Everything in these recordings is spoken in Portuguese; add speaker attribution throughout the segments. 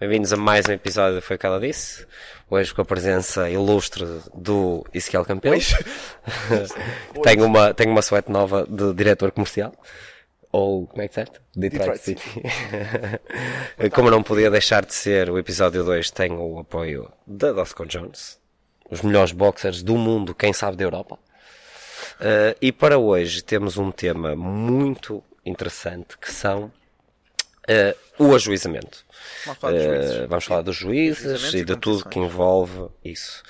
Speaker 1: bem-vindos a mais um episódio do Foi o que ela disse. Hoje com a presença ilustre do Ezequiel Campelo. tem uma, tem uma suéte nova de diretor comercial. Ou, como é que certo? Detroit,
Speaker 2: Detroit
Speaker 1: City. como não podia deixar de ser, o episódio 2 tem o apoio da Dosco Jones. Os melhores boxers do mundo, quem sabe da Europa. Uh, e para hoje temos um tema muito interessante que são uh, o ajuizamento.
Speaker 2: Vamos falar dos juízes.
Speaker 1: Uh, vamos falar dos juízes e de tudo que envolve isso.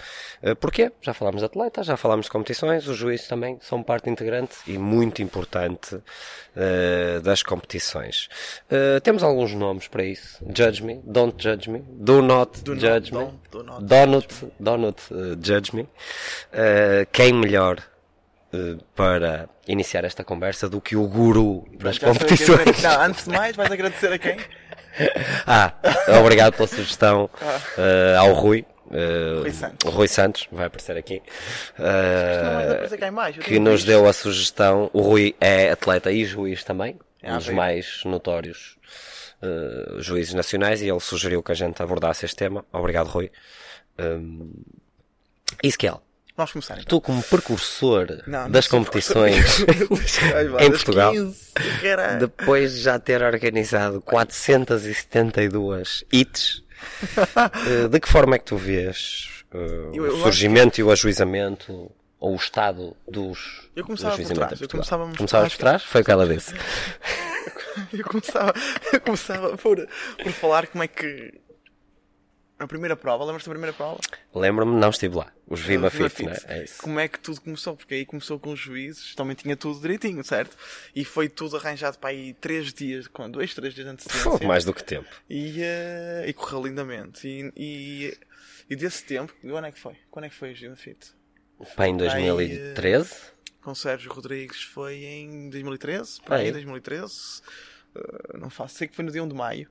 Speaker 1: Uh, porquê? Já falámos de atletas, já falámos de competições, os juízes também são parte integrante e muito importante uh, das competições. Uh, temos alguns nomes para isso. Judge me, don't judge me, do not
Speaker 2: Do not,
Speaker 1: judge me,
Speaker 2: don't, do not
Speaker 1: donut, donut uh, judge me. Quem melhor para iniciar esta conversa do que o guru das
Speaker 2: Já
Speaker 1: competições?
Speaker 2: Não, antes de mais, vais agradecer a quem?
Speaker 1: Ah, obrigado pela sugestão eh, ao Rui. eh,
Speaker 2: Rui Santos.
Speaker 1: Rui Santos, vai aparecer aqui. eh,
Speaker 2: eu
Speaker 1: que nos deu a sugestão. O Rui é atleta e juiz também,
Speaker 2: É,
Speaker 1: um dos mais notórios eh, juízes nacionais, e ele sugeriu que a gente abordasse este tema. Obrigado, Rui. Um, Isquiel,
Speaker 2: Começar então.
Speaker 1: tu como precursor
Speaker 2: Não,
Speaker 1: das competições, em Portugal.
Speaker 2: 15, caralho.
Speaker 1: depois de já ter organizado 472 hits, eh, de que forma é que tu vês
Speaker 2: eu
Speaker 1: o surgimento e o ajuizamento ou o estado dos
Speaker 2: Eu começava
Speaker 1: do
Speaker 2: por trás, eu começava por
Speaker 1: Começavas por trás? Foi o que ela disse.
Speaker 2: Eu começava, eu começava por, por falar como é que. A primeira prova, lembras-te da primeira prova?
Speaker 1: Lembro-me, não estive lá. Os Viva
Speaker 2: Viva
Speaker 1: Fit, né? É isso.
Speaker 2: Como é que tudo começou? Porque aí começou com os juízes, também tinha tudo direitinho, certo? E foi tudo arranjado para aí três dias, com dois, três dias de antecedência.
Speaker 1: Pô, mais do que tempo.
Speaker 2: E, eh, e correu lindamente. E, e, e desse tempo, quando é que foi? Quando é que foi o Viva Fit?
Speaker 1: Pá, em 2013?
Speaker 2: Com Sérgio Rodrigues foi em 2013, para aí,
Speaker 1: Aí.
Speaker 2: 2013. Eh, não faço, sei que foi no dia 1 de maio.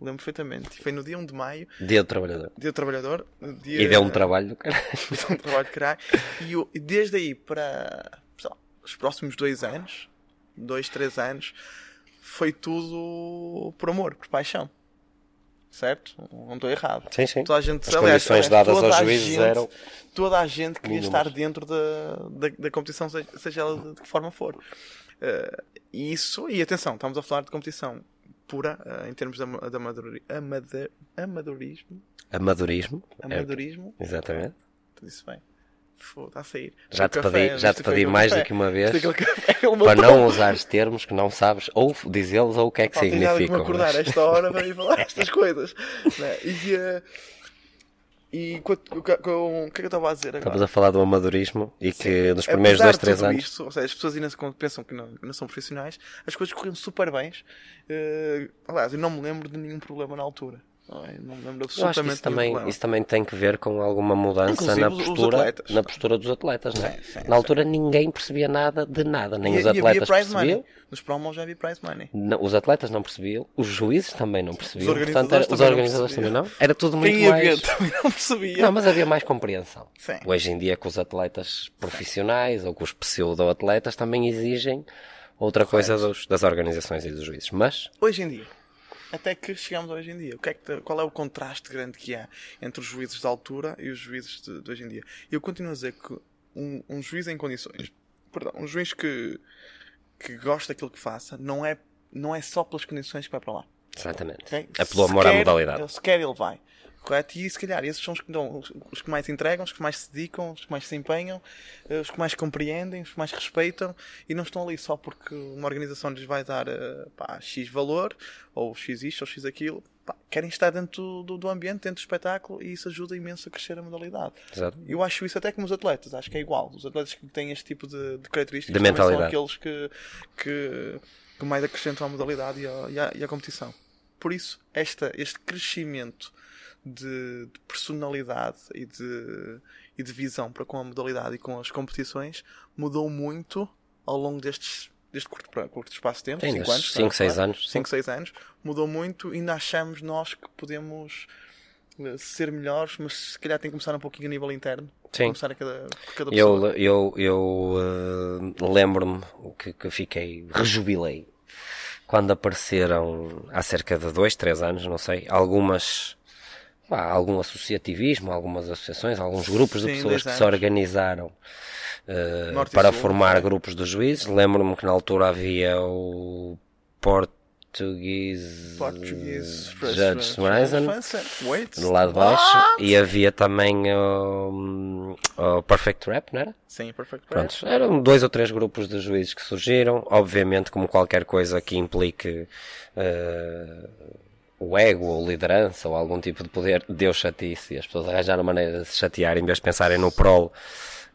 Speaker 2: Lembro perfeitamente. Foi no dia 1 de maio,
Speaker 1: Dia do Trabalhador.
Speaker 2: dia do trabalhador. Dia,
Speaker 1: E deu um trabalho do caralho.
Speaker 2: Deu um trabalho caralho. E, eu- desde aí para lá, os próximos dois anos, dois, três anos, foi tudo por amor, por paixão. Certo? Não estou errado.
Speaker 1: Sim, sim.
Speaker 2: Toda a gente,
Speaker 1: As
Speaker 2: aliás,
Speaker 1: condições
Speaker 2: aliás,
Speaker 1: dadas aos juízes
Speaker 2: gente-
Speaker 1: eram
Speaker 2: Toda a gente queria estar dentro da, da, da competição, seja, ela de, de que forma for. E isso, e atenção, estamos a falar de competição pura, eh, em termos de, de amadori- amada- amadorismo.
Speaker 1: amadorismo. É,
Speaker 2: Amadorismo.
Speaker 1: exatamente.
Speaker 2: Tu disse bem. Está a sair.
Speaker 1: Já
Speaker 2: Foi
Speaker 1: te
Speaker 2: café,
Speaker 1: pedi, já te
Speaker 2: foi
Speaker 1: pedi mais do que uma vez
Speaker 2: ele
Speaker 1: para não usares termos que não sabes ou dizê-los ou o que é que
Speaker 2: Pá,
Speaker 1: significam.
Speaker 2: acordar a
Speaker 1: mas-
Speaker 2: esta hora para ir falar estas coisas. E, eh, e com, o que é que eu estava a dizer agora?
Speaker 1: Estavas a falar do amadorismo e que nos primeiros
Speaker 2: Apesar
Speaker 1: dois, três
Speaker 2: tudo
Speaker 1: anos.
Speaker 2: Isto, ou seja, as pessoas ainda pensam que não, que não são profissionais, as coisas corriam super bem. Eh, aliás, eu não me lembro de nenhum problema na altura. Não, não lembro
Speaker 1: Eu acho que
Speaker 2: absolutamente
Speaker 1: isso também, isso também tem que ver com alguma mudança
Speaker 2: Inclusive
Speaker 1: na
Speaker 2: os- os
Speaker 1: postura, na postura dos atletas, não é?
Speaker 2: Sim, sim,
Speaker 1: na altura ninguém percebia nada de nada, nem
Speaker 2: E-
Speaker 1: os
Speaker 2: e havia
Speaker 1: atletas
Speaker 2: prize
Speaker 1: percebiam,
Speaker 2: money. Nos promos já havia prize money.
Speaker 1: não- os atletas não percebiam, os juízes também não percebiam,
Speaker 2: organizadores
Speaker 1: portanto, era- os
Speaker 2: também não
Speaker 1: organizadores também
Speaker 2: percebiam.
Speaker 1: não. Era tudo muito
Speaker 2: Quem
Speaker 1: mais.
Speaker 2: ver também não percebia.
Speaker 1: Não, mas havia mais compreensão.
Speaker 2: Sim.
Speaker 1: Hoje em dia, com os atletas profissionais ou com os pseudo-atletas, também exigem outra coisa dos- das organizações e dos juízes. Mas,
Speaker 2: Hoje em dia. Até que chegamos hoje em dia. O que é que, qual é o contraste grande que há entre os juízes da altura e os juízes de, de hoje em dia? Eu continuo a dizer que um, um juiz em condições, perdão, um juiz que, que gosta daquilo que faça, não é, não é só pelas condições que vai para lá.
Speaker 1: exatamente,
Speaker 2: ok?
Speaker 1: é pelo amor à modalidade.
Speaker 2: Se quer, ele vai. Correto? E se calhar esses são os que, dão, os, que mais entregam, os que mais se dedicam, os que mais se empenham, eh, os que mais compreendem, os que mais respeitam e não estão ali só porque uma organização lhes vai dar eh, pá, X valor, ou X isto, ou X aquilo. Pá, querem estar dentro do, do ambiente, dentro do espetáculo e isso ajuda imenso a crescer a modalidade.
Speaker 1: Exato.
Speaker 2: Eu acho isso até como os atletas, acho que é igual. Os atletas que têm este tipo de, de características
Speaker 1: De
Speaker 2: são aqueles que, que, que mais acrescentam à modalidade e à, e à- e à competição. Por isso, esta, este crescimento de, de personalidade e de, e de visão para com a modalidade e com as competições mudou muito ao longo destes, deste curto, curto espaço de tempo,
Speaker 1: Sim,
Speaker 2: 5
Speaker 1: destes
Speaker 2: anos.
Speaker 1: cinco,
Speaker 2: tá,
Speaker 1: seis
Speaker 2: tá?
Speaker 1: anos,
Speaker 2: Cinco, seis anos. Mudou muito e ainda achamos nós que podemos eh, ser melhores, mas se calhar tem que começar um pouquinho a nível interno.
Speaker 1: Sim.
Speaker 2: Começar a cada, cada pessoa.
Speaker 1: Eu, eu, eu eh, lembro-me que, que fiquei, rejubilei quando apareceram há cerca de dois, três anos, não sei, algumas pá, algum associativismo, algumas associações, alguns grupos de
Speaker 2: Sim,
Speaker 1: pessoas
Speaker 2: dez
Speaker 1: que se organizaram uh, para
Speaker 2: Sul,
Speaker 1: formar
Speaker 2: sim.
Speaker 1: grupos de juízes. Lembro-me que na altura havia o Portuguese,
Speaker 2: Portuguese
Speaker 1: Judge
Speaker 2: Wait.
Speaker 1: do lado de baixo e havia também o, o Perfect Rap, não era?
Speaker 2: Sim, perfect.
Speaker 1: Pronto, eram dois ou três grupos de juízes que surgiram, obviamente como qualquer coisa que implique eh, o ego ou liderança ou algum tipo de poder, deu chatice e as pessoas arranjaram maneira de se chatear em vez de pensarem no prol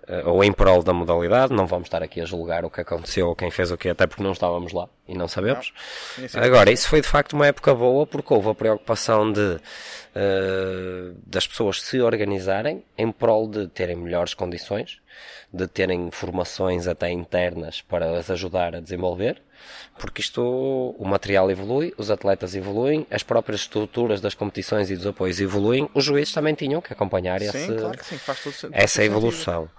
Speaker 1: eh, ou em prol da modalidade, não vamos estar aqui a julgar o que aconteceu ou quem fez o que, até porque não estávamos lá e não sabemos.
Speaker 2: Sim.
Speaker 1: Agora, isso foi de facto uma época boa porque houve a preocupação de eh, das pessoas se organizarem em prol de terem melhores condições, de terem formações até internas para as ajudar a desenvolver, porque isto, o material evolui, os atletas evoluem, as próprias estruturas das competições e dos apoios evoluem, os juízes também tinham que acompanhar
Speaker 2: Sim,
Speaker 1: esse,
Speaker 2: claro que sim,
Speaker 1: essa evolução.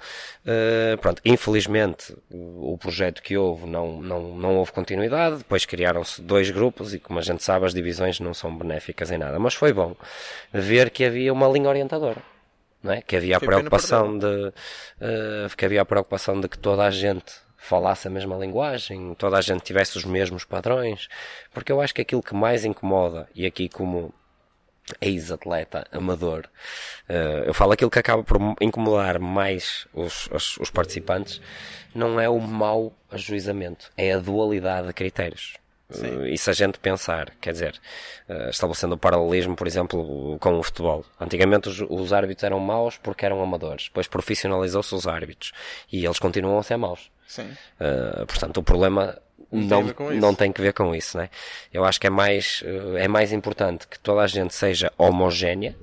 Speaker 1: Uh, pronto, infelizmente o projeto que houve não, não, não houve continuidade, depois criaram-se dois grupos e como a gente sabe as divisões não são benéficas em nada, mas foi bom ver que havia uma linha orientadora. Não é? Que havia a preocupação de uh, que havia a preocupação de que toda a gente falasse a mesma linguagem, toda a gente tivesse os mesmos padrões, porque eu acho que aquilo que mais incomoda, e aqui como ex-atleta amador, eh, eu falo aquilo que acaba por incomodar mais os, os, os participantes, não é o mau ajuizamento, é a dualidade de critérios. Eh, E se a gente pensar, quer dizer, eh, estabelecendo o paralelismo, por exemplo, com o futebol. Antigamente os, os árbitros eram maus porque eram amadores, depois profissionalizou-se os árbitros e eles continuam a ser maus.
Speaker 2: Sim.
Speaker 1: Uh, portanto, o problema não, não tem que ver com isso, né? Eu acho que é mais, uh, é mais importante que toda a gente seja homogénea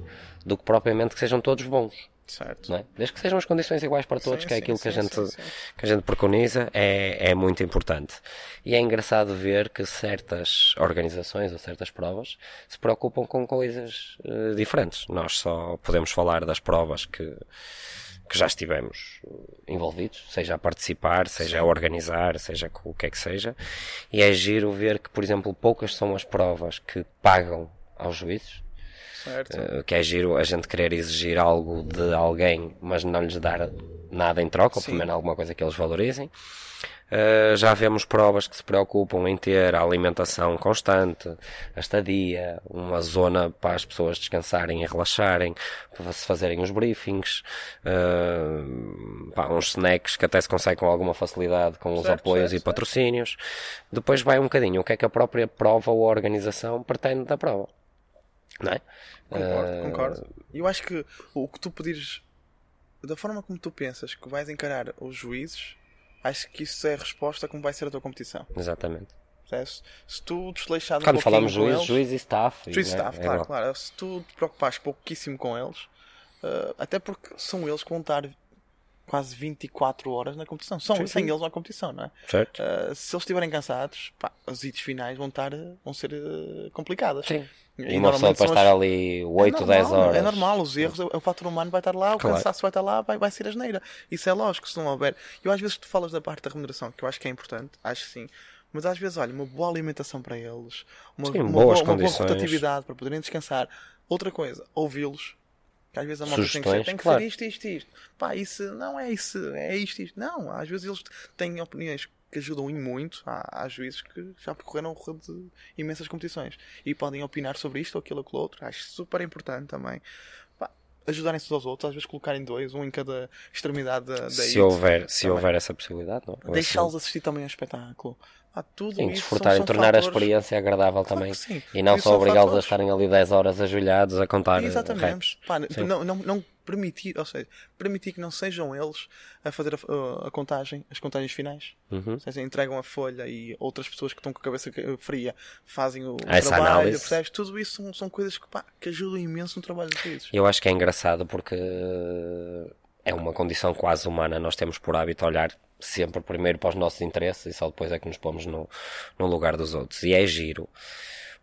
Speaker 1: do que propriamente que sejam todos bons,
Speaker 2: Certo.
Speaker 1: é? Desde que sejam as condições iguais para todos,
Speaker 2: Sim,
Speaker 1: que é
Speaker 2: sim,
Speaker 1: aquilo que, a
Speaker 2: sim,
Speaker 1: gente,
Speaker 2: sim, sim.
Speaker 1: que a gente preconiza, é, é muito importante. E é engraçado ver que certas organizações ou certas provas se preocupam com coisas uh, diferentes. Nós só podemos falar das provas que, que já estivemos envolvidos, seja a participar, seja a organizar, seja com o que é que seja. E é giro ver que, por exemplo, poucas são as provas que pagam aos juízes.
Speaker 2: Certo.
Speaker 1: Uh, que é giro a gente querer exigir algo de alguém, mas não lhes dar nada em troca, ou pelo menos alguma coisa que eles valorizem. Uh, já vemos provas que se preocupam em ter a alimentação constante, a estadia, uma zona para as pessoas descansarem e relaxarem, para se fazerem os briefings, uh, pá, uns snacks que até se consegue com alguma facilidade com os
Speaker 2: Certo,
Speaker 1: apoios
Speaker 2: certo,
Speaker 1: e
Speaker 2: certo.
Speaker 1: patrocínios. Depois vai um bocadinho o que é que a própria prova ou a organização pretende da prova. Não é?
Speaker 2: Concordo,
Speaker 1: Uh,
Speaker 2: concordo. Eu acho que o que tu pedires, da forma como tu pensas que vais encarar os juízes, acho que isso é a resposta a como vai ser a tua competição.
Speaker 1: Exatamente.
Speaker 2: Se tu desleixares um
Speaker 1: Quando falamos juiz,
Speaker 2: eles,
Speaker 1: juiz e staff.
Speaker 2: juiz
Speaker 1: e, né,
Speaker 2: staff,
Speaker 1: é
Speaker 2: claro,
Speaker 1: igual.
Speaker 2: claro. Se tu te preocupares pouquíssimo com eles, eh, até porque são eles que vão estar quase 24 horas na competição. São,
Speaker 1: Sim,
Speaker 2: sem
Speaker 1: sim.
Speaker 2: eles na competição, não é?
Speaker 1: Certo?
Speaker 2: Eh, se eles estiverem cansados, pá, as hits finais vão, estar, vão ser eh, complicadas.
Speaker 1: Sim.
Speaker 2: E
Speaker 1: uma pessoa para estar ali
Speaker 2: É
Speaker 1: 8,
Speaker 2: normal,
Speaker 1: 10 horas.
Speaker 2: É normal, os erros, o fator humano vai estar lá, o
Speaker 1: Claro.
Speaker 2: cansaço vai estar lá, vai, vai ser asneira. Isso é lógico, se não houver. Eu às vezes tu falas da parte da remuneração, que eu acho que é importante, acho que sim. Mas às vezes, olha, uma boa alimentação para eles, uma,
Speaker 1: Sim,
Speaker 2: uma boa, uma boa rotatividade para poderem descansar. Outra coisa, ouvi-los. Que às vezes a malta tem que, ser, tem que
Speaker 1: claro.
Speaker 2: ser isto, isto, isto. Pá, isso não é isso, é isto, isto. Não, às vezes eles têm opiniões que ajudam em muito. Há, há juízes que já percorreram o de imensas competições e podem opinar sobre isto ou aquilo ou aquilo outro. Acho super importante também. Ajudarem-se uns aos outros, às vezes colocarem dois, um em cada extremidade da, da
Speaker 1: Se houver, se houver essa possibilidade, não? é?
Speaker 2: Deixá-los assistir também ao espetáculo. Pá, tudo
Speaker 1: Sim,
Speaker 2: isso
Speaker 1: desfrutar
Speaker 2: são,
Speaker 1: e
Speaker 2: são
Speaker 1: tornar a
Speaker 2: fatores-
Speaker 1: experiência agradável
Speaker 2: Claro
Speaker 1: também. E não
Speaker 2: Isso
Speaker 1: só obrigá-los a estarem ali 10 horas ajoelhados a contar
Speaker 2: Exatamente. Pá, não, não, não permitir, ou seja, permitir que não sejam eles a fazer a, a- contagem, as contagens finais.
Speaker 1: Uhum.
Speaker 2: Ou seja, entregam a folha e outras pessoas que estão com a cabeça fria fazem o
Speaker 1: Essa
Speaker 2: trabalho,
Speaker 1: análise.
Speaker 2: percebes? Tudo isso são, são coisas que, pá, que ajudam imenso no trabalho dos juízes.
Speaker 1: Eu acho que é engraçado porque é uma condição quase humana. Nós temos por hábito olhar sempre primeiro para os nossos interesses e só depois é que nos pomos no, no lugar dos outros. E é giro,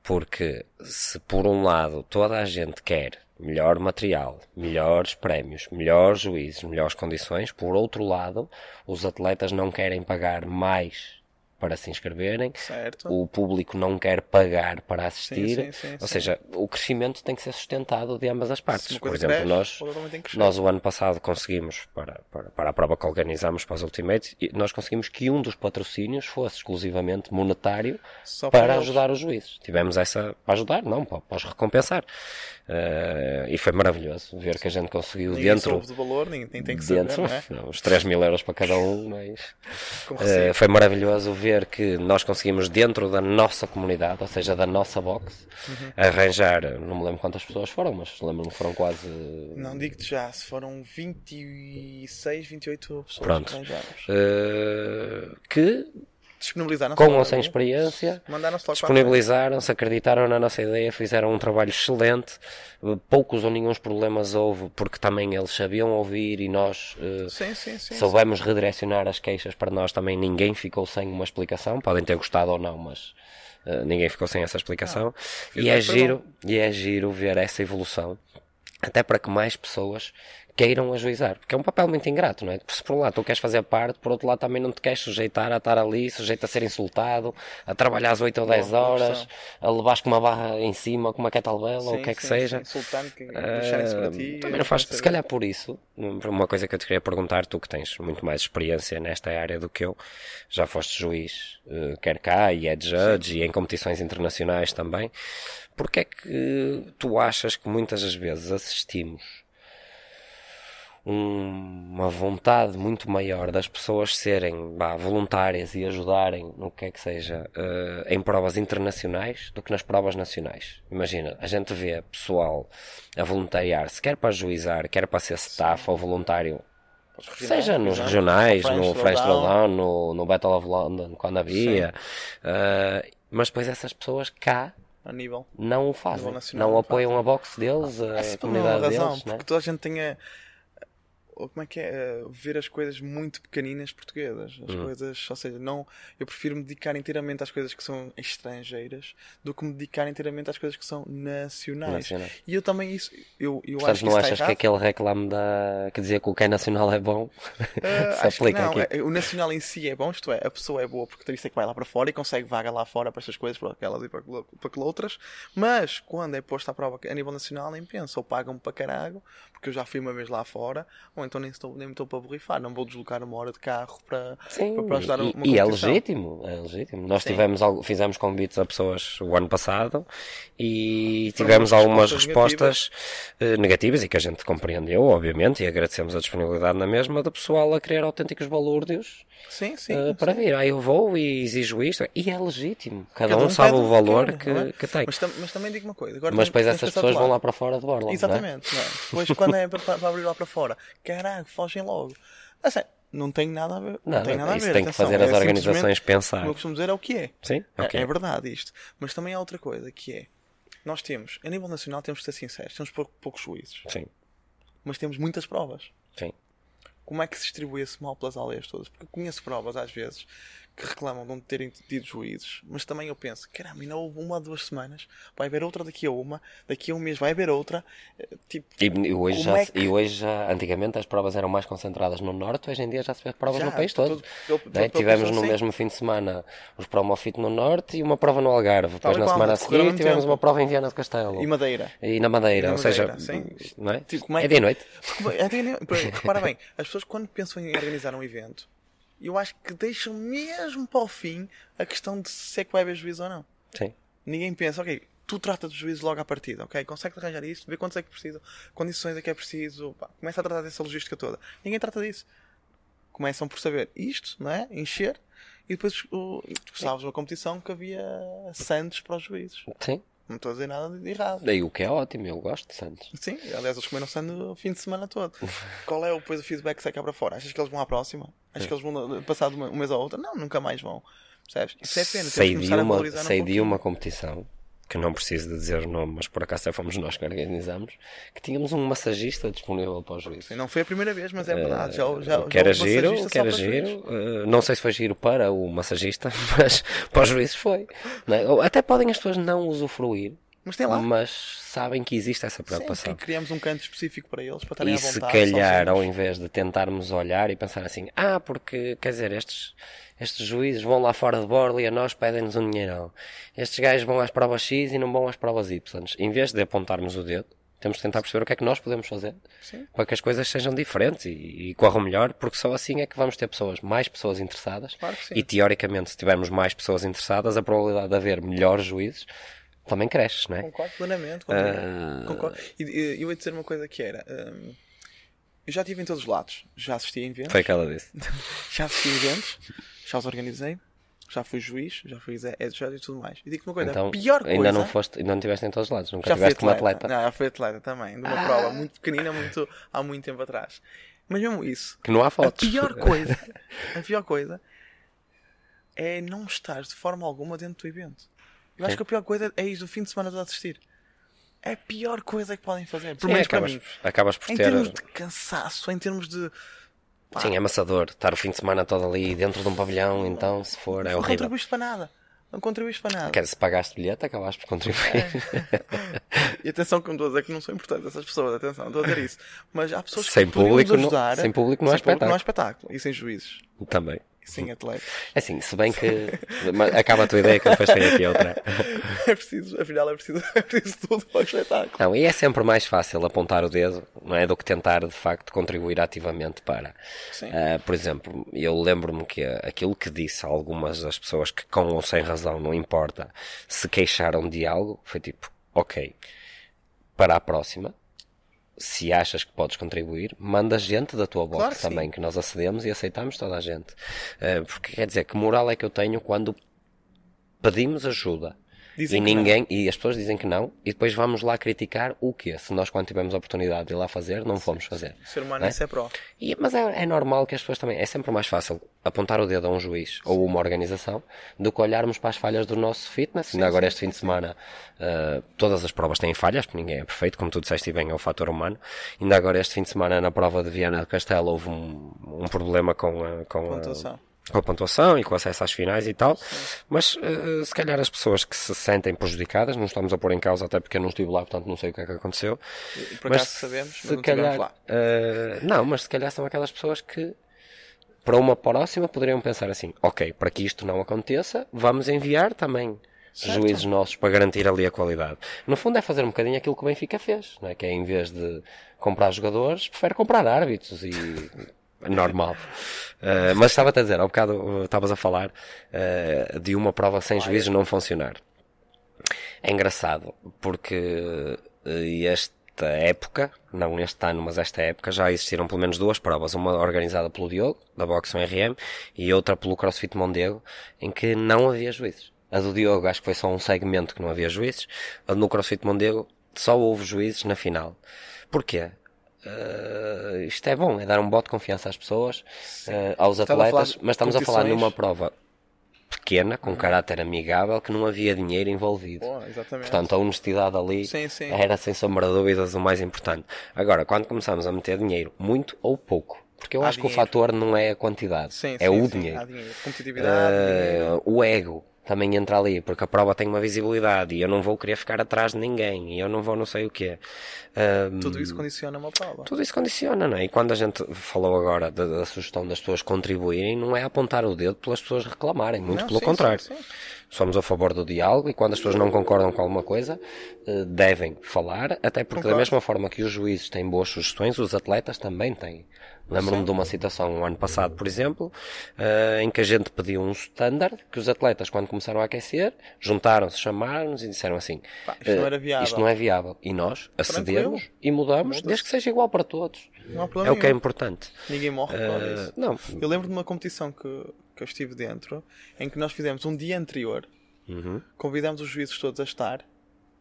Speaker 1: porque se por um lado toda a gente quer melhor material, melhores prémios, melhores juízes, melhores condições, por outro lado, os atletas não querem pagar mais para se inscreverem,
Speaker 2: Certo.
Speaker 1: o público não quer pagar para assistir,
Speaker 2: sim, sim,
Speaker 1: ou
Speaker 2: sim.
Speaker 1: seja, o crescimento tem que ser sustentado de ambas as partes. Por exemplo, nós, nós o ano passado conseguimos, para, para, para a prova que organizámos para os Ultimates, nós conseguimos que um dos patrocínios fosse exclusivamente monetário para
Speaker 2: para
Speaker 1: ajudar os juízes. Tivemos essa para ajudar, não, para, para os recompensar. Eh, e foi maravilhoso ver que a gente conseguiu
Speaker 2: Ninguém
Speaker 1: dentro.
Speaker 2: do valor, ninguém tem, tem que
Speaker 1: Dentro,
Speaker 2: saber, não é?
Speaker 1: os 3 mil euros para cada um, mas
Speaker 2: recibo.
Speaker 1: foi maravilhoso ver que nós conseguimos, dentro da nossa comunidade, ou seja, da nossa box,
Speaker 2: Uhum.
Speaker 1: arranjar, não me lembro quantas pessoas foram, mas lembro-me que foram quase.
Speaker 2: Não digo-te já, se foram 26, 28 pessoas
Speaker 1: Pronto. eh, que,
Speaker 2: Disponibilizaram
Speaker 1: com ou sem experiência, disponibilizaram-se, acreditaram na nossa ideia, fizeram um trabalho excelente. Poucos ou nenhum problemas houve, porque também eles sabiam ouvir e nós.
Speaker 2: frente. Sim, sim, sim.
Speaker 1: soubemos redirecionar as queixas para nós também ninguém ficou sem uma explicação podem ter gostado ou não mas eh, ninguém ficou sem essa explicação e é giro e é giro ver essa evolução até para que mais pessoas queiram ajuizar, porque é um papel muito ingrato, não é? Se por um lado tu queres fazer parte, por outro lado também não te queres sujeitar a estar ali, sujeito a ser insultado, a trabalhar às 8 ou 10
Speaker 2: boa
Speaker 1: horas, a levares com uma barra em cima, com uma kettlebell ou o
Speaker 2: Sim,
Speaker 1: que é que
Speaker 2: sim,
Speaker 1: seja.
Speaker 2: sim. Insultando, que para ti.
Speaker 1: Também não faz, se calhar por isso, uma coisa que eu te queria perguntar, tu que tens muito mais experiência nesta área do que eu, já foste juiz, eh, quer cá e é judge e em competições internacionais também, porque é que tu achas que muitas das vezes assistimos um- uma vontade muito maior das pessoas serem vá, voluntárias e ajudarem no que é que seja eh, em provas internacionais do que nas provas nacionais. Imagina, a gente vê pessoal a voluntariar-se, quer para juizar, quer para ser staff ou voluntário, seja nos regionais, no
Speaker 2: French. Throwdown,
Speaker 1: no, no Battle of London, quando havia, eh, mas depois essas pessoas cá
Speaker 2: A nível.
Speaker 1: não o fazem,
Speaker 2: nacional
Speaker 1: não apoiam a boxe deles, a
Speaker 2: Essa por uma
Speaker 1: comunidade
Speaker 2: razão,
Speaker 1: deles, né?
Speaker 2: porque toda a gente tenha. ou Como é que é? eh, Ver as coisas muito pequeninas portuguesas. As
Speaker 1: Hum.
Speaker 2: coisas, ou seja, não. Eu prefiro me dedicar inteiramente às coisas que são estrangeiras do que me dedicar inteiramente às coisas que são nacionais.
Speaker 1: Nacionais.
Speaker 2: E eu também isso. Eu, eu
Speaker 1: Portanto,
Speaker 2: acho que
Speaker 1: não achas que aquele reclame da... que dizia que o que é nacional é bom
Speaker 2: Ah,
Speaker 1: se aplica
Speaker 2: não.
Speaker 1: aqui?
Speaker 2: É, O nacional em si é bom, isto é, a pessoa é boa porque tem isso é que vai lá para fora e consegue vaga lá fora para estas coisas, para aquelas e para, para outras. Mas quando é posto à prova a nível nacional, nem penso. Ou pagam-me para caralho, porque eu já fui uma vez lá fora, ou então nem estou, nem me estou para borrifar. Não vou deslocar uma hora de carro para,
Speaker 1: Sim,
Speaker 2: para, para ajudar
Speaker 1: e,
Speaker 2: uma
Speaker 1: e é legítimo, é legítimo. Nós
Speaker 2: Sim.
Speaker 1: tivemos, algo- fizemos convites a pessoas o ano passado e
Speaker 2: Foram
Speaker 1: tivemos
Speaker 2: umas
Speaker 1: algumas
Speaker 2: respostas
Speaker 1: respostas eh, negativas e que a gente compreendeu, obviamente, e agradecemos a disponibilidade na mesma do pessoal a querer autênticos balúrdios
Speaker 2: Sim, sim.
Speaker 1: eh, para vir. Ah, eu vou e exijo isto. E é legítimo. Cada,
Speaker 2: Cada
Speaker 1: um,
Speaker 2: um
Speaker 1: sabe o valor
Speaker 2: que
Speaker 1: que,
Speaker 2: quer, não é?
Speaker 1: que tem.
Speaker 2: Mas, tam- mas também digo uma coisa. Agora
Speaker 1: Mas depois essas pessoas vão lá para fora de borla. não é?
Speaker 2: Exatamente. não é? Depois, quando é para, para abrir lá para fora, caralho, fogem logo. Assim, não tem nada a ver. Não,
Speaker 1: Não,
Speaker 2: tem nada a
Speaker 1: isso
Speaker 2: ver.
Speaker 1: tem que
Speaker 2: atenção,
Speaker 1: fazer as
Speaker 2: é
Speaker 1: organizações pensar.
Speaker 2: O que eu costumo dizer é o que é.
Speaker 1: Sim,
Speaker 2: É-
Speaker 1: ok.
Speaker 2: É, verdade isto. Mas também há outra coisa que é. Nós temos, a nível nacional, temos que ser sinceros, temos pou- poucos juízes,
Speaker 1: Sim,
Speaker 2: mas temos muitas provas.
Speaker 1: sim.
Speaker 2: Como é que se distribui esse mal pelas aldeias todas? Porque eu conheço provas, às vezes, que reclamam de não terem tido juízes, mas também eu penso, caramba, ainda houve uma ou duas semanas, vai haver outra daqui a uma, daqui a um mês vai haver outra. eh, Tipo,
Speaker 1: E, e hoje já,
Speaker 2: é que-
Speaker 1: e hoje já, antigamente as provas eram mais concentradas no norte, hoje em dia já se vê provas
Speaker 2: Já,
Speaker 1: no país
Speaker 2: todo-
Speaker 1: todo.
Speaker 2: todo-
Speaker 1: né? Tivemos no mesmo fim de semana os Promofit no norte e uma prova no Algarve. Depois
Speaker 2: e
Speaker 1: na semana a seguir tivemos
Speaker 2: tempo.
Speaker 1: uma prova em Viana do Castelo.
Speaker 2: e Madeira.
Speaker 1: E na Madeira,
Speaker 2: E na
Speaker 1: ou seja,
Speaker 2: Madeira, sim.
Speaker 1: não é?
Speaker 2: Tipo, é
Speaker 1: é
Speaker 2: que-
Speaker 1: dia e noite.
Speaker 2: Porque, até- Repara bem, as pessoas quando pensam em organizar um evento, eu acho que deixam mesmo para o fim a questão de se é que vai haver juízo ou não.
Speaker 1: Sim.
Speaker 2: Ninguém pensa, ok, tu trata dos juízes logo à partida, ok? Consegue arranjar isto, vê quantos é que precisa, condições é que é preciso, pá, começa a tratar dessa logística toda. Ninguém trata disso. Começam por saber isto, não é? Encher, e depois o, sabes uma competição que havia santos para os juízes.
Speaker 1: Sim.
Speaker 2: Não estou a dizer nada de errado.
Speaker 1: Daí o que é ótimo, eu gosto de Santos.
Speaker 2: Sim, aliás, eles comeram sangue o fim de semana todo. Qual é o- depois o feedback que sai cá para fora? Achas que eles vão à próxima? Achas que eles vão passar de um mês a outra? Não, nunca mais vão. Percebes? Isso é pena.
Speaker 1: Sei de uma,
Speaker 2: valorizar um
Speaker 1: sei de uma competição que não preciso de dizer o nome, mas por acaso fomos nós que organizamos, que tínhamos um massagista disponível para os juízes.
Speaker 2: Sim, Não foi a primeira vez, mas é verdade. Já, já,
Speaker 1: o que
Speaker 2: já
Speaker 1: era
Speaker 2: houve
Speaker 1: giro, o que era giro, eh, não sei se foi giro para o massagista, mas para os juízes foi. é? Até podem as pessoas não usufruir
Speaker 2: Mas tem lá.
Speaker 1: mas sabem que existe essa
Speaker 2: Sim,
Speaker 1: preocupação.
Speaker 2: que criamos um canto específico para eles, para estarem
Speaker 1: E
Speaker 2: à
Speaker 1: se
Speaker 2: vontade.
Speaker 1: calhar,
Speaker 2: sozinhos.
Speaker 1: ao invés de tentarmos olhar e pensar assim, ah, porque, quer dizer, estes, estes juízes vão lá fora de borla e a nós pedem-nos um dinheirão. Estes gajos vão às provas X e não vão às provas Y. Em vez de apontarmos o dedo, temos de tentar perceber o que é que nós podemos fazer
Speaker 2: Sim.
Speaker 1: para que as coisas sejam diferentes e, e corram melhor, porque só assim é que vamos ter pessoas, mais pessoas interessadas.
Speaker 2: Claro que sim.
Speaker 1: E teoricamente, se tivermos mais pessoas interessadas, a probabilidade de haver melhores juízes também cresce, não é?
Speaker 2: Concordo plenamente. Concordo.
Speaker 1: Ah.
Speaker 2: Concordo. E, eu ia dizer uma coisa que era. hum, eu já estive em todos os lados. Já assisti a eventos.
Speaker 1: Foi o que ela disse.
Speaker 2: Já assisti a eventos. Já os organizei. Já fui juiz. Já fui headshot e tudo mais. E digo-te uma coisa.
Speaker 1: Então,
Speaker 2: a pior coisa.
Speaker 1: ainda não foste, ainda não estiveste em todos os lados, nunca
Speaker 2: Já
Speaker 1: estiveste como
Speaker 2: atleta. Não, já fui atleta também. De uma prova muito pequenina, muito, há muito tempo atrás. Mas mesmo isso.
Speaker 1: Que não há
Speaker 2: A
Speaker 1: fotos.
Speaker 2: pior coisa. A pior coisa. É não estar de forma alguma dentro do evento. Eu acho que a pior coisa é ir do fim de semana de assistir. É a pior coisa que podem fazer. Por
Speaker 1: Sim,
Speaker 2: menos para
Speaker 1: acabas,
Speaker 2: mim.
Speaker 1: acabas por
Speaker 2: Em
Speaker 1: ter.
Speaker 2: termos de cansaço, em termos de. pá,
Speaker 1: Sim, é amassador. Estar o fim de semana todo ali dentro de um pavilhão, então, se for, é
Speaker 2: não
Speaker 1: horrível.
Speaker 2: contribuíste para nada. Não contribuíste para nada.
Speaker 1: Quer dizer, se pagaste bilhete, acabaste por contribuir.
Speaker 2: E atenção que não estou a dizer que não são importantes essas pessoas, atenção, não estou a dizer isso. Mas há pessoas
Speaker 1: Sem
Speaker 2: que
Speaker 1: público
Speaker 2: nos
Speaker 1: não-
Speaker 2: ajudar.
Speaker 1: sem público não há
Speaker 2: não há espetáculo. E sem juízes.
Speaker 1: Também.
Speaker 2: Sem atletas.
Speaker 1: É assim, se bem que. acaba a tua ideia que depois tem aqui outra.
Speaker 2: É preciso, afinal é preciso, é preciso tudo para o espetáculo.
Speaker 1: Não, e é sempre mais fácil apontar o dedo, não é? Do que tentar, de facto, contribuir ativamente para.
Speaker 2: Sim.
Speaker 1: Ah, por exemplo, eu lembro-me que aquilo que disse a algumas das pessoas que, com ou sem razão, não importa, se queixaram de algo, foi tipo, ok, para a próxima, se achas que podes contribuir, manda gente da tua box
Speaker 2: Claro que
Speaker 1: também,
Speaker 2: sim.
Speaker 1: que nós acedemos e aceitamos toda a gente. Ah, porque quer dizer, que moral é que eu tenho quando pedimos ajuda
Speaker 2: Dizem
Speaker 1: e ninguém, e as pessoas dizem que não, e depois vamos lá criticar o quê? Se nós, quando tivemos a oportunidade de ir lá fazer, não fomos fazer.
Speaker 2: O ser humano
Speaker 1: é?
Speaker 2: isso é pró.
Speaker 1: E- mas é, é normal que as pessoas também. É sempre mais fácil apontar o dedo a um juiz ou uma organização do que olharmos para as falhas do nosso fitness. Ainda agora, este fim de semana, ah, todas as provas têm falhas, porque ninguém é perfeito, como tu disseste, e bem, é o fator humano. Ainda agora, este fim de semana, na prova de Viana do Castelo, houve um, um problema com a, com a-
Speaker 2: Pontuação.
Speaker 1: Com a pontuação e com acesso às finais e tal, mas eh, se calhar as pessoas que se sentem prejudicadas, não estamos a pôr em causa até porque eu não estive lá, portanto não sei o que é que aconteceu.
Speaker 2: E Por acaso sabemos, mas
Speaker 1: se
Speaker 2: não
Speaker 1: calhar,
Speaker 2: lá.
Speaker 1: eh, não, mas se calhar são aquelas pessoas que para uma próxima poderiam pensar assim, ok, para que isto não aconteça, vamos enviar também
Speaker 2: Certo.
Speaker 1: juízes nossos para garantir ali a qualidade. No fundo é fazer um bocadinho aquilo que o Benfica fez, não é? que é em vez de comprar jogadores, prefere comprar árbitros e normal. Uh, mas estava-te a dizer, há bocado uh, estavas a falar uh, de uma prova sem juízes não funcionar. É engraçado, porque esta época, não este ano, mas esta época, já existiram pelo menos duas provas. Uma organizada pelo Diogo, da Boxe RM, e outra pelo CrossFit Mondego, em que não havia juízes. A do Diogo acho que foi só um segmento que não havia juízes. A no CrossFit Mondego só houve juízes na final. Porquê? Uh, isto é bom, é dar um bote de confiança às pessoas, uh, aos
Speaker 2: Estava
Speaker 1: atletas, mas estamos a falar numa prova pequena, com caráter amigável, que não havia dinheiro envolvido.
Speaker 2: Exatamente.
Speaker 1: Portanto, a honestidade ali
Speaker 2: Sim, sim.
Speaker 1: era, sem sombra de dúvidas, o mais importante. Agora, quando começamos a meter dinheiro, muito ou pouco, porque eu
Speaker 2: Há
Speaker 1: acho que o
Speaker 2: dinheiro.
Speaker 1: fator não é a quantidade,
Speaker 2: Sim,
Speaker 1: é o dinheiro.
Speaker 2: Dinheiro. Competitividade, dinheiro.
Speaker 1: Uh, o ego também entra ali, porque a prova tem uma visibilidade e eu não vou querer ficar atrás de ninguém e eu não vou não sei o quê. Um,
Speaker 2: Tudo isso condiciona uma prova.
Speaker 1: tudo isso condiciona, não é? E quando a gente falou agora da, da sugestão das pessoas contribuírem, não é apontar o dedo pelas pessoas reclamarem, muito
Speaker 2: Não,
Speaker 1: pelo
Speaker 2: sim,
Speaker 1: contrário.
Speaker 2: sim, sim.
Speaker 1: Somos a favor do diálogo e quando as pessoas não concordam com alguma coisa, eh, devem falar, até porque da
Speaker 2: Concordo.
Speaker 1: mesma forma que os juízes têm boas sugestões, os atletas também têm. Lembro-me de uma situação um ano passado, por exemplo, eh, em que a gente pediu um standard, que os atletas, quando começaram a aquecer, juntaram-se, chamaram-nos e disseram assim:
Speaker 2: Pá, isto não
Speaker 1: eh,
Speaker 2: era viável.
Speaker 1: Isto não é viável. E nós acedemos e mudamos, desde que seja igual para todos.
Speaker 2: Não há
Speaker 1: É
Speaker 2: problema
Speaker 1: o que é importante.
Speaker 2: Ninguém morre por causa
Speaker 1: Eh,
Speaker 2: disso.
Speaker 1: não,
Speaker 2: Eu lembro de uma competição que, que eu estive dentro, em que nós fizemos um dia anterior,
Speaker 1: Uhum.
Speaker 2: convidamos os juízes todos a estar,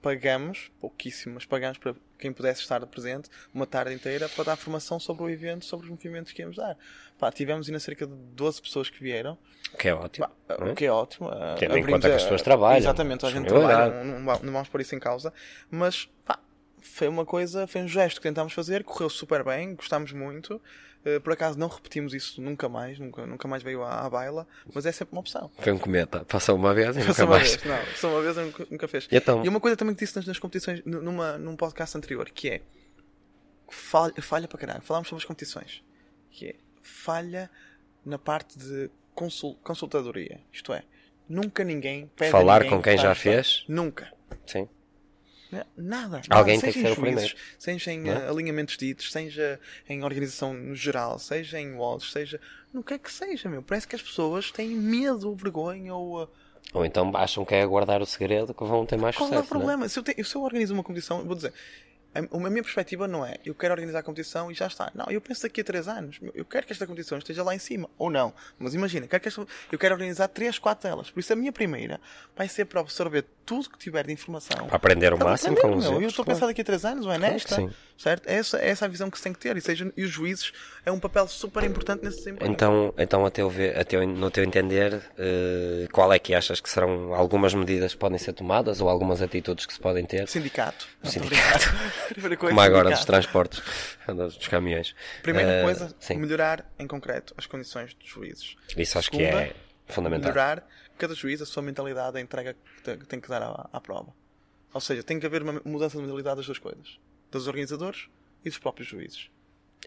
Speaker 2: pagamos, pouquíssimo, mas pagamos para quem pudesse estar presente, uma tarde inteira, para dar formação sobre o evento, sobre os movimentos que íamos dar. Pá, tivemos ainda cerca de 12 pessoas que vieram,
Speaker 1: que é ótimo.
Speaker 2: Pá,
Speaker 1: não é?
Speaker 2: o que é ótimo. ah,
Speaker 1: Tendo em conta que as pessoas trabalham,
Speaker 2: Exatamente, a gente
Speaker 1: disponibilidade.
Speaker 2: trabalha, não, não vamos pôr isso em causa, mas pá, foi uma coisa, foi um gesto que tentámos fazer, correu super bem, gostámos muito. Uh, por acaso não repetimos isso nunca mais, nunca, nunca mais veio à, à baila, mas é sempre uma opção.
Speaker 1: Foi um cometa, passou uma vez e nunca
Speaker 2: uma
Speaker 1: mais.
Speaker 2: vez, não, só uma vez eu nunca, nunca fez.
Speaker 1: E então?
Speaker 2: E uma coisa também que disse nas, nas competições, nu- numa, num podcast anterior, que é falha, falha para caralho. Falámos sobre as competições, que é falha na parte de consul, consultadoria. Isto é, nunca ninguém pede a
Speaker 1: Falar
Speaker 2: ninguém
Speaker 1: com quem já fez?
Speaker 2: Nunca.
Speaker 1: Sim.
Speaker 2: Nada. nada.
Speaker 1: Alguém
Speaker 2: seja
Speaker 1: tem que ser
Speaker 2: em
Speaker 1: o primeiro.
Speaker 2: juízes, Seja em
Speaker 1: é?
Speaker 2: eh, alinhamentos ditos, seja em organização no geral, seja em walls, seja. No que é que seja, meu. Parece que as pessoas têm medo ou vergonha ou. eh,
Speaker 1: Ou então acham que é guardar o segredo que vão ter mais
Speaker 2: Qual é o
Speaker 1: sucesso. não é?
Speaker 2: problema? Se, eu te- se eu organizo uma competição, vou dizer, a, a minha perspectiva não é eu quero organizar a competição e já está. Não, eu penso daqui a 3 anos. Eu quero que esta competição esteja lá em cima. Ou não. Mas imagina, quero que esta- eu quero organizar 3, 4 delas. Por isso a minha primeira vai ser para absorver tudo que tiver de informação.
Speaker 1: Para aprender o
Speaker 2: Para
Speaker 1: máximo
Speaker 2: aprender,
Speaker 1: com os
Speaker 2: Eu estou a
Speaker 1: claro.
Speaker 2: pensar daqui a 3 anos, ou é nesta.
Speaker 1: sim.
Speaker 2: Certo? Essa, essa é a visão que se tem que ter. E, seja, e os juízes é um papel super importante nesse desempenho.
Speaker 1: Então, então a teu ver, a teu- no teu entender, eh, qual é que achas que serão algumas medidas que podem ser tomadas ou algumas atitudes que se podem ter?
Speaker 2: Sindicato. Não,
Speaker 1: Sindicato.
Speaker 2: coisa,
Speaker 1: Como agora dos
Speaker 2: sindicato.
Speaker 1: transportes, dos caminhões.
Speaker 2: Primeira
Speaker 1: Eh,
Speaker 2: coisa,
Speaker 1: sim.
Speaker 2: melhorar em concreto as condições dos juízes.
Speaker 1: Isso acho que
Speaker 2: Segunda,
Speaker 1: é fundamental.
Speaker 2: Melhorar cada juiz a sua mentalidade, a entrega que tem- que tem que dar à, à prova. Ou seja, tem que haver uma mudança de mentalidade das duas coisas: dos organizadores e dos próprios juízes.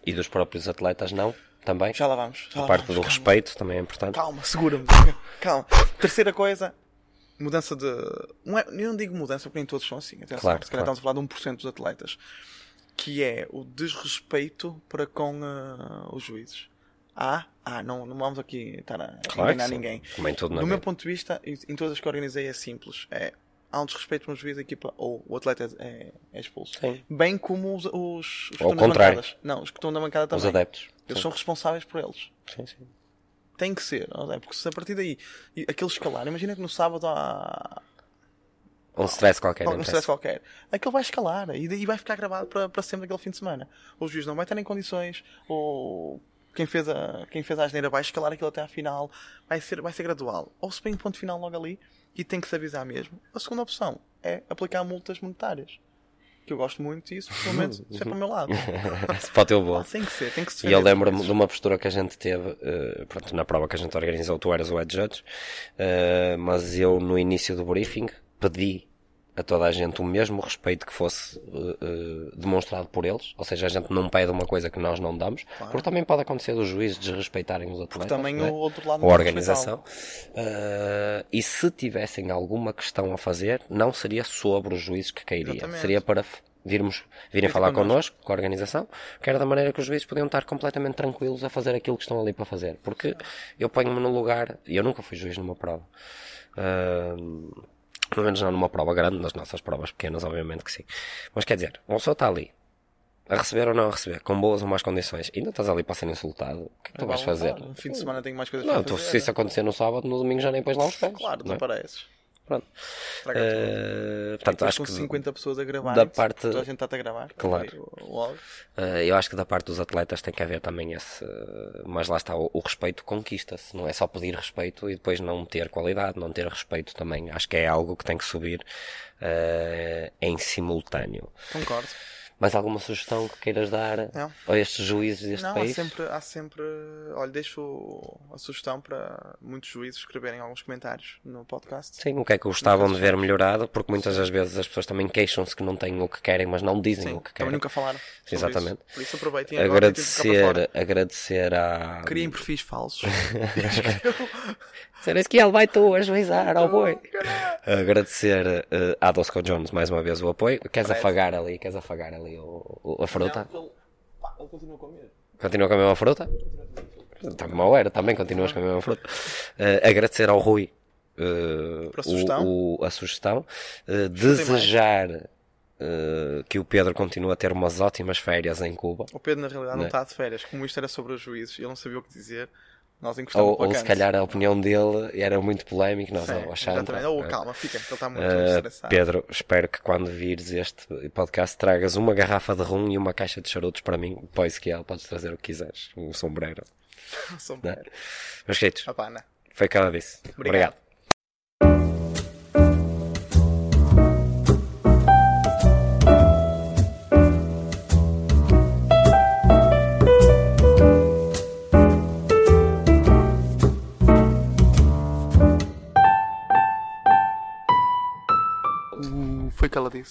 Speaker 1: E dos próprios atletas, não? Também?
Speaker 2: Já lá vamos. Já
Speaker 1: a
Speaker 2: lá
Speaker 1: parte
Speaker 2: vamos,
Speaker 1: do
Speaker 2: calma.
Speaker 1: respeito também é importante.
Speaker 2: Calma, segura-me. Calma. Terceira coisa, mudança de. Não é, eu não digo mudança porque nem todos são assim. Atenção,
Speaker 1: Claro,
Speaker 2: se calhar
Speaker 1: claro.
Speaker 2: estamos a falar de 1% dos atletas. Que é o desrespeito para com ah, os juízes. Ah, ah, não, não vamos aqui estar a
Speaker 1: Claro
Speaker 2: enganar ninguém.
Speaker 1: Como em tudo
Speaker 2: Do meu ponto de vista, em todas as que organizei é simples. É, há um desrespeito para um juiz, a equipa, ou o atleta é, é expulso.
Speaker 1: Sim.
Speaker 2: Bem como os, os, os que estão
Speaker 1: contrário.
Speaker 2: bancadas. Não, os que estão na bancada também.
Speaker 1: Os adeptos.
Speaker 2: Eles
Speaker 1: Sim.
Speaker 2: são responsáveis por eles.
Speaker 1: Sim, sim.
Speaker 2: Tem que ser, não é? porque se a partir daí aquele escalar, imagina que no sábado há
Speaker 1: Um stress qualquer.
Speaker 2: um stress qualquer, aquele vai escalar e daí vai ficar gravado para, para sempre aquele fim de semana. O juiz não vai estar em condições, ou quem fez a, quem fez a asneira vai escalar aquilo até à final, vai ser, vai ser gradual. Ou se põe um ponto final logo ali e tem que se avisar mesmo. A segunda opção é aplicar multas monetárias. Que eu gosto muito e isso, pelo menos, isso é para o meu lado.
Speaker 1: Para o teu bolso.
Speaker 2: Tem que ser, tem que se
Speaker 1: E eu lembro-me de uma postura que a gente teve, eh, pronto, na prova que a gente organizou, tu eras o head judge, eh, mas eu no início do briefing pedi a toda a gente o mesmo respeito que fosse eh, demonstrado por eles, ou seja, a gente não pede uma coisa que nós não damos, porque também pode acontecer dos juízes desrespeitarem os atletas,
Speaker 2: também
Speaker 1: não é?
Speaker 2: o outro lado
Speaker 1: ou a
Speaker 2: pode
Speaker 1: organização. Eh, e se tivessem alguma questão a fazer, não seria sobre os juízes que cairia,
Speaker 2: Exatamente.
Speaker 1: seria para virmos, virem
Speaker 2: Vir
Speaker 1: falar
Speaker 2: connosco.
Speaker 1: com a organização, que era da maneira que os juízes podiam estar completamente tranquilos a fazer aquilo que estão ali para fazer. Porque eu ponho-me no lugar, e eu nunca fui juiz numa prova. Ahm, pelo menos não numa prova grande, nas nossas provas pequenas, obviamente que sim. Mas quer dizer, uma pessoa está ali, a receber ou não a receber, com boas ou más condições, ainda estás ali para ser insultado, o que é que tu vais
Speaker 2: Vá,
Speaker 1: fazer?
Speaker 2: No fim de semana tenho mais coisas
Speaker 1: Não,
Speaker 2: para fazer.
Speaker 1: se isso acontecer no sábado, no domingo já nem pões lá os pés.
Speaker 2: Claro,
Speaker 1: não é?
Speaker 2: desapareces.
Speaker 1: Pronto. Eh, portanto, acho que
Speaker 2: 50 pessoas a gravar,
Speaker 1: da parte-
Speaker 2: toda a gente está a gravar.
Speaker 1: Claro. Eh, eu acho que da parte dos atletas tem que haver também esse. Mas lá está, o, o respeito conquista-se. Não é só pedir respeito e depois não ter qualidade, não ter respeito também. Acho que é algo que tem que subir eh, em simultâneo.
Speaker 2: Concordo.
Speaker 1: Mais alguma sugestão que queiras dar
Speaker 2: Não.
Speaker 1: a estes juízes deste
Speaker 2: Não, há
Speaker 1: país?
Speaker 2: sempre, há sempre. Olha, deixo a sugestão para muitos juízes escreverem alguns comentários no podcast.
Speaker 1: Sim, o que é que gostavam de ver melhorado, porque muitas das vezes as pessoas também queixam-se que não têm o que querem, mas não dizem
Speaker 2: Sim,
Speaker 1: o que
Speaker 2: também
Speaker 1: querem.
Speaker 2: nunca falaram.
Speaker 1: Exatamente.
Speaker 2: Isso. Por isso aproveitem agora
Speaker 1: Agradecer,
Speaker 2: fora.
Speaker 1: agradecer a.
Speaker 2: Criem perfis falsos.
Speaker 1: Ser que ele vai tu ajuizar ao boi. Agradecer eh, à Dosco Jones mais uma vez o apoio. Queres
Speaker 2: Parece.
Speaker 1: afagar ali, queres afagar ali o, o- a fruta?
Speaker 2: Não, ele, pá, ele continua com medo.
Speaker 1: Continua com a mesma fruta? Está mal era, também continuas com a mesma fruta. Eh, agradecer ao Rui
Speaker 2: Por a sugestão.
Speaker 1: o- o- a sugestão.
Speaker 2: Mais.
Speaker 1: desejar que o Pedro continue a ter umas ótimas férias em Cuba.
Speaker 2: O Pedro, na realidade, não
Speaker 1: Não é?
Speaker 2: está de férias. Como isto era sobre os juízes e ele não sabia o que dizer, nós encostamos
Speaker 1: Ou,
Speaker 2: para
Speaker 1: ou se calhar a opinião dele era muito polémica, nós
Speaker 2: É,
Speaker 1: achamos.
Speaker 2: exatamente. Ou calma, fica, que ele está muito
Speaker 1: Uh,
Speaker 2: estressado.
Speaker 1: Pedro, espero que quando vires este podcast tragas uma garrafa de rum e uma caixa de charutos para mim. Pois que ele podes trazer o que quiseres. Um sombreiro.
Speaker 2: Sou
Speaker 1: Né?
Speaker 2: mulher.
Speaker 1: Meus queridos,
Speaker 2: pá, não.
Speaker 1: foi cada disse.
Speaker 2: Obrigado.
Speaker 1: Obrigado.
Speaker 2: O... Foi